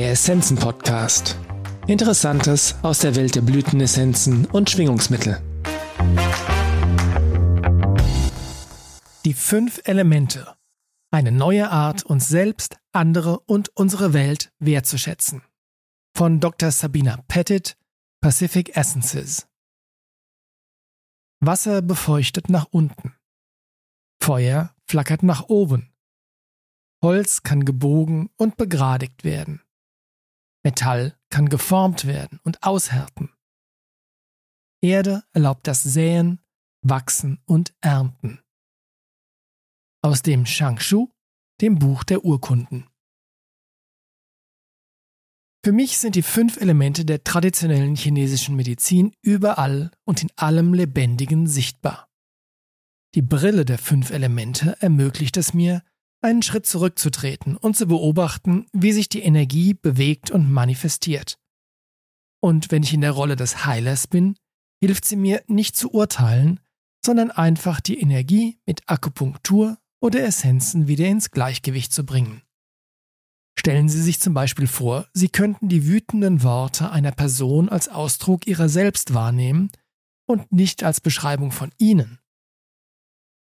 Der Essenzen-Podcast. Interessantes aus der Welt der Blütenessenzen und Schwingungsmittel. Die fünf Elemente. Eine neue Art, uns selbst, andere und unsere Welt wertzuschätzen. Von Dr. Sabina Pettit, Pacific Essences. Wasser befeuchtet nach unten. Feuer flackert nach oben. Holz kann gebogen und begradigt werden. Metall kann geformt werden und aushärten. Erde erlaubt das Säen, Wachsen und Ernten. Aus dem Shangshu, dem Buch der Urkunden. Für mich sind die fünf Elemente der traditionellen chinesischen Medizin überall und in allem Lebendigen sichtbar. Die Brille der fünf Elemente ermöglicht es mir, einen Schritt zurückzutreten und zu beobachten, wie sich die Energie bewegt und manifestiert. Und wenn ich in der Rolle des Heilers bin, hilft sie mir nicht zu urteilen, sondern einfach die Energie mit Akupunktur oder Essenzen wieder ins Gleichgewicht zu bringen. Stellen Sie sich zum Beispiel vor, Sie könnten die wütenden Worte einer Person als Ausdruck ihrer selbst wahrnehmen und nicht als Beschreibung von Ihnen.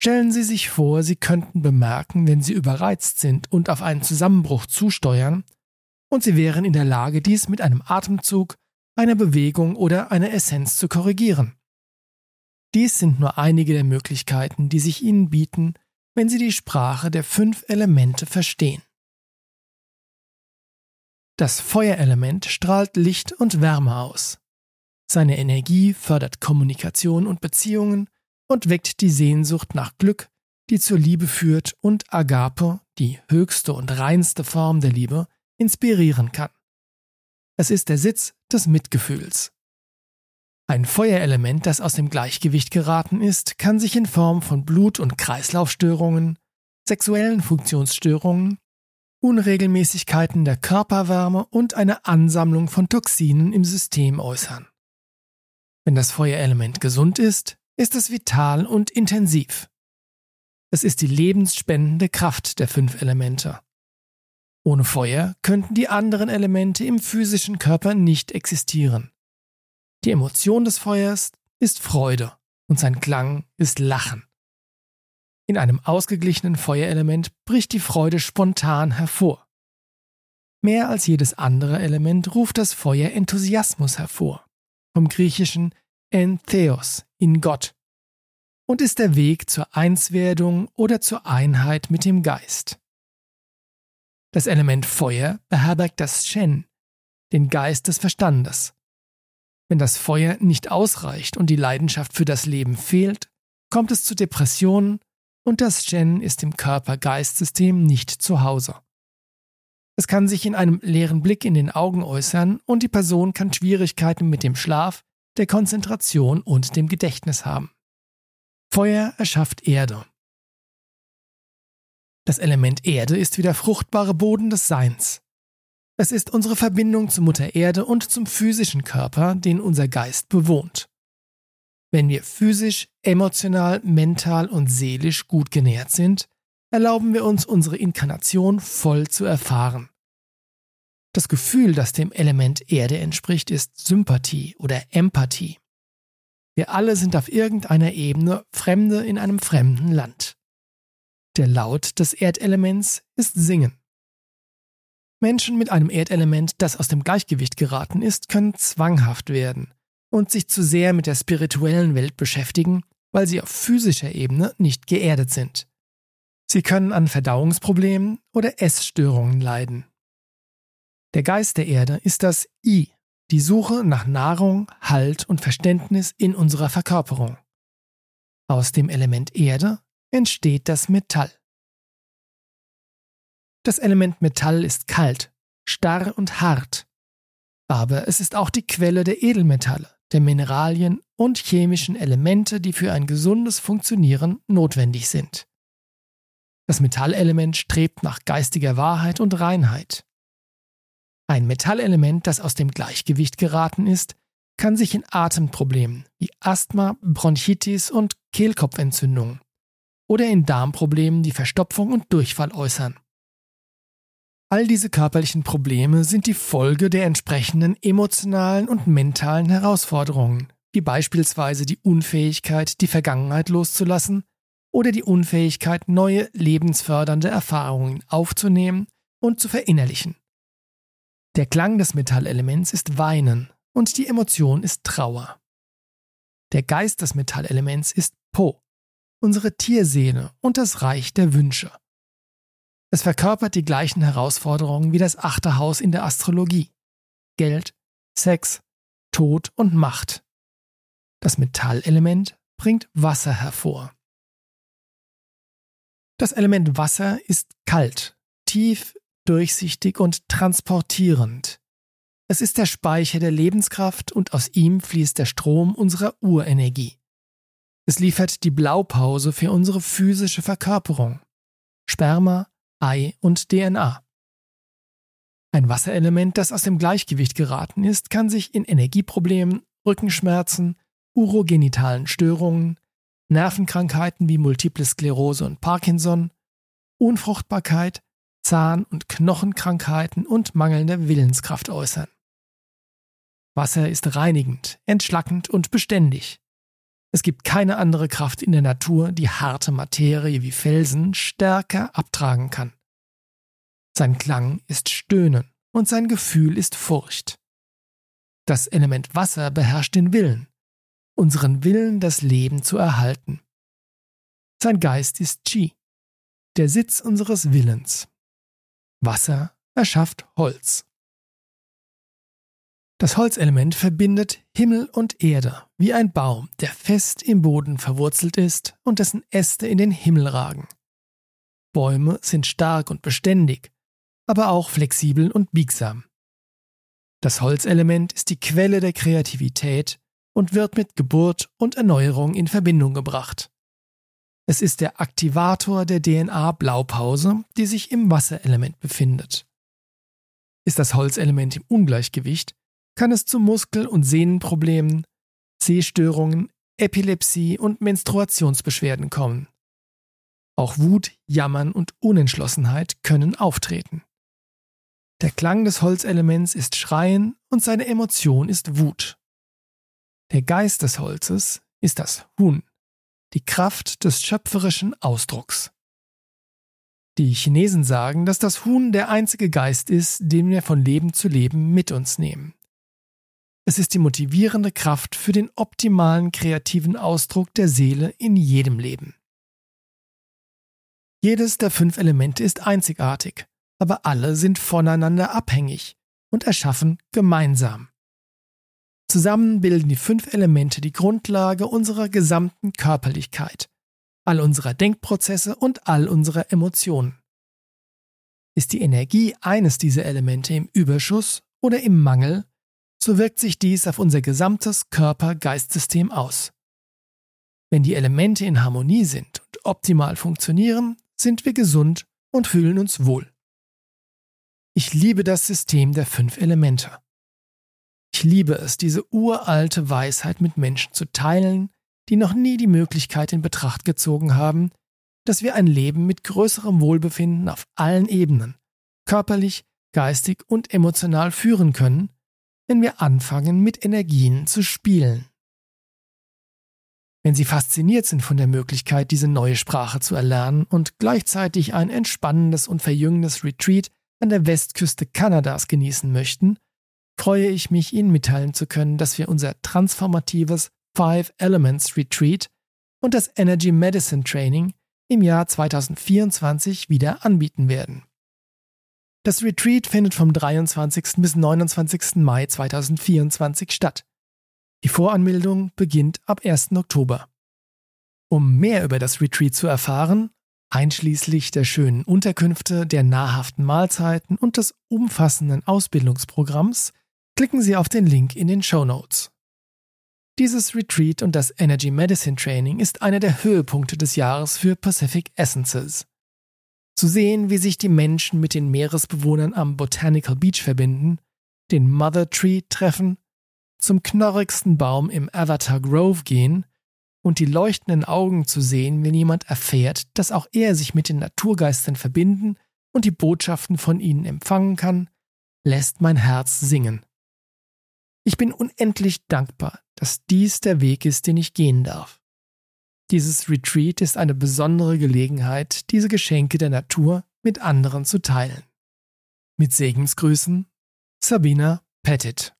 Stellen Sie sich vor, Sie könnten bemerken, wenn Sie überreizt sind und auf einen Zusammenbruch zusteuern, und Sie wären in der Lage, dies mit einem Atemzug, einer Bewegung oder einer Essenz zu korrigieren. Dies sind nur einige der Möglichkeiten, die sich Ihnen bieten, wenn Sie die Sprache der fünf Elemente verstehen. Das Feuerelement strahlt Licht und Wärme aus. Seine Energie fördert Kommunikation und Beziehungen und weckt die Sehnsucht nach Glück, die zur Liebe führt und Agape, die höchste und reinste Form der Liebe, inspirieren kann. Es ist der Sitz des Mitgefühls. Ein Feuerelement, das aus dem Gleichgewicht geraten ist, kann sich in Form von Blut- und Kreislaufstörungen, sexuellen Funktionsstörungen, Unregelmäßigkeiten der Körperwärme und einer Ansammlung von Toxinen im System äußern. Wenn das Feuerelement gesund ist, ist es vital und intensiv. Es ist die lebensspendende Kraft der fünf Elemente. Ohne Feuer könnten die anderen Elemente im physischen Körper nicht existieren. Die Emotion des Feuers ist Freude und sein Klang ist Lachen. In einem ausgeglichenen Feuerelement bricht die Freude spontan hervor. Mehr als jedes andere Element ruft das Feuer Enthusiasmus hervor. Vom griechischen en Theos, in Gott, und ist der Weg zur Einswerdung oder zur Einheit mit dem Geist. Das Element Feuer beherbergt das Shen, den Geist des Verstandes. Wenn das Feuer nicht ausreicht und die Leidenschaft für das Leben fehlt, kommt es zu Depressionen und das Shen ist im Körper-Geist-System nicht zu Hause. Es kann sich in einem leeren Blick in den Augen äußern und die Person kann Schwierigkeiten mit dem Schlaf, der Konzentration und dem Gedächtnis haben. Feuer erschafft Erde. Das Element Erde ist wie der fruchtbare Boden des Seins. Es ist unsere Verbindung zu Mutter Erde und zum physischen Körper, den unser Geist bewohnt. Wenn wir physisch, emotional, mental und seelisch gut genährt sind, erlauben wir uns unsere Inkarnation voll zu erfahren. Das Gefühl, das dem Element Erde entspricht, ist Sympathie oder Empathie. Wir alle sind auf irgendeiner Ebene Fremde in einem fremden Land. Der Laut des Erdelements ist Singen. Menschen mit einem Erdelement, das aus dem Gleichgewicht geraten ist, können zwanghaft werden und sich zu sehr mit der spirituellen Welt beschäftigen, weil sie auf physischer Ebene nicht geerdet sind. Sie können an Verdauungsproblemen oder Essstörungen leiden. Der Geist der Erde ist das I, die Suche nach Nahrung, Halt und Verständnis in unserer Verkörperung. Aus dem Element Erde entsteht das Metall. Das Element Metall ist kalt, starr und hart, aber es ist auch die Quelle der Edelmetalle, der Mineralien und chemischen Elemente, die für ein gesundes Funktionieren notwendig sind. Das Metallelement strebt nach geistiger Wahrheit und Reinheit. Ein Metallelement, das aus dem Gleichgewicht geraten ist, kann sich in Atemproblemen wie Asthma, Bronchitis und Kehlkopfentzündungen oder in Darmproblemen wie Verstopfung und Durchfall äußern. All diese körperlichen Probleme sind die Folge der entsprechenden emotionalen und mentalen Herausforderungen, wie beispielsweise die Unfähigkeit, die Vergangenheit loszulassen oder die Unfähigkeit, neue lebensfördernde Erfahrungen aufzunehmen und zu verinnerlichen. Der Klang des Metallelements ist Weinen und die Emotion ist Trauer. Der Geist des Metallelements ist Po, unsere Tierseele und das Reich der Wünsche. Es verkörpert die gleichen Herausforderungen wie das achte Haus in der Astrologie. Geld, Sex, Tod und Macht. Das Metallelement bringt Wasser hervor. Das Element Wasser ist kalt, tief, durchsichtig und transportierend. Es ist der Speicher der Lebenskraft und aus ihm fließt der Strom unserer Urenergie. Es liefert die Blaupause für unsere physische Verkörperung. Sperma, Ei und DNA. Ein Wasserelement, das aus dem Gleichgewicht geraten ist, kann sich in Energieproblemen, Rückenschmerzen, urogenitalen Störungen, Nervenkrankheiten wie Multiple Sklerose und Parkinson, Unfruchtbarkeit, Zahn- und Knochenkrankheiten und mangelnde Willenskraft äußern. Wasser ist reinigend, entschlackend und beständig. Es gibt keine andere Kraft in der Natur, die harte Materie wie Felsen stärker abtragen kann. Sein Klang ist Stöhnen und sein Gefühl ist Furcht. Das Element Wasser beherrscht den Willen, unseren Willen, das Leben zu erhalten. Sein Geist ist Chi, der Sitz unseres Willens. Wasser erschafft Holz. Das Holzelement verbindet Himmel und Erde wie ein Baum, der fest im Boden verwurzelt ist und dessen Äste in den Himmel ragen. Bäume sind stark und beständig, aber auch flexibel und biegsam. Das Holzelement ist die Quelle der Kreativität und wird mit Geburt und Erneuerung in Verbindung gebracht. Es ist der Aktivator der DNA-Blaupause, die sich im Wasserelement befindet. Ist das Holzelement im Ungleichgewicht, kann es zu Muskel- und Sehnenproblemen, Sehstörungen, Epilepsie und Menstruationsbeschwerden kommen. Auch Wut, Jammern und Unentschlossenheit können auftreten. Der Klang des Holzelements ist Schreien und seine Emotion ist Wut. Der Geist des Holzes ist das Huhn, die Kraft des schöpferischen Ausdrucks. Die Chinesen sagen, dass das Huhn der einzige Geist ist, den wir von Leben zu Leben mit uns nehmen. Es ist die motivierende Kraft für den optimalen kreativen Ausdruck der Seele in jedem Leben. Jedes der fünf Elemente ist einzigartig, aber alle sind voneinander abhängig und erschaffen gemeinsam. Zusammen bilden die fünf Elemente die Grundlage unserer gesamten Körperlichkeit, all unserer Denkprozesse und all unserer Emotionen. Ist die Energie eines dieser Elemente im Überschuss oder im Mangel, so wirkt sich dies auf unser gesamtes Körper-Geist-System aus. Wenn die Elemente in Harmonie sind und optimal funktionieren, sind wir gesund und fühlen uns wohl. Ich liebe das System der fünf Elemente. Ich liebe es, diese uralte Weisheit mit Menschen zu teilen, die noch nie die Möglichkeit in Betracht gezogen haben, dass wir ein Leben mit größerem Wohlbefinden auf allen Ebenen, körperlich, geistig und emotional führen können, wenn wir anfangen, mit Energien zu spielen. Wenn Sie fasziniert sind von der Möglichkeit, diese neue Sprache zu erlernen und gleichzeitig ein entspannendes und verjüngendes Retreat an der Westküste Kanadas genießen möchten, freue ich mich, Ihnen mitteilen zu können, dass wir unser transformatives Five Elements Retreat und das Energy Medicine Training im Jahr 2024 wieder anbieten werden. Das Retreat findet vom 23. bis 29. Mai 2024 statt. Die Voranmeldung beginnt ab 1. Oktober. Um mehr über das Retreat zu erfahren, einschließlich der schönen Unterkünfte, der nahrhaften Mahlzeiten und des umfassenden Ausbildungsprogramms, klicken Sie auf den Link in den Show Notes. Dieses Retreat und das Energy Medicine Training ist einer der Höhepunkte des Jahres für Pacific Essences. Zu sehen, wie sich die Menschen mit den Meeresbewohnern am Botanical Beach verbinden, den Mother Tree treffen, zum knorrigsten Baum im Avatar Grove gehen und die leuchtenden Augen zu sehen, wenn jemand erfährt, dass auch er sich mit den Naturgeistern verbinden und die Botschaften von ihnen empfangen kann, lässt mein Herz singen. Ich bin unendlich dankbar, dass dies der Weg ist, den ich gehen darf. Dieses Retreat ist eine besondere Gelegenheit, diese Geschenke der Natur mit anderen zu teilen. Mit Segensgrüßen, Sabina Pettit.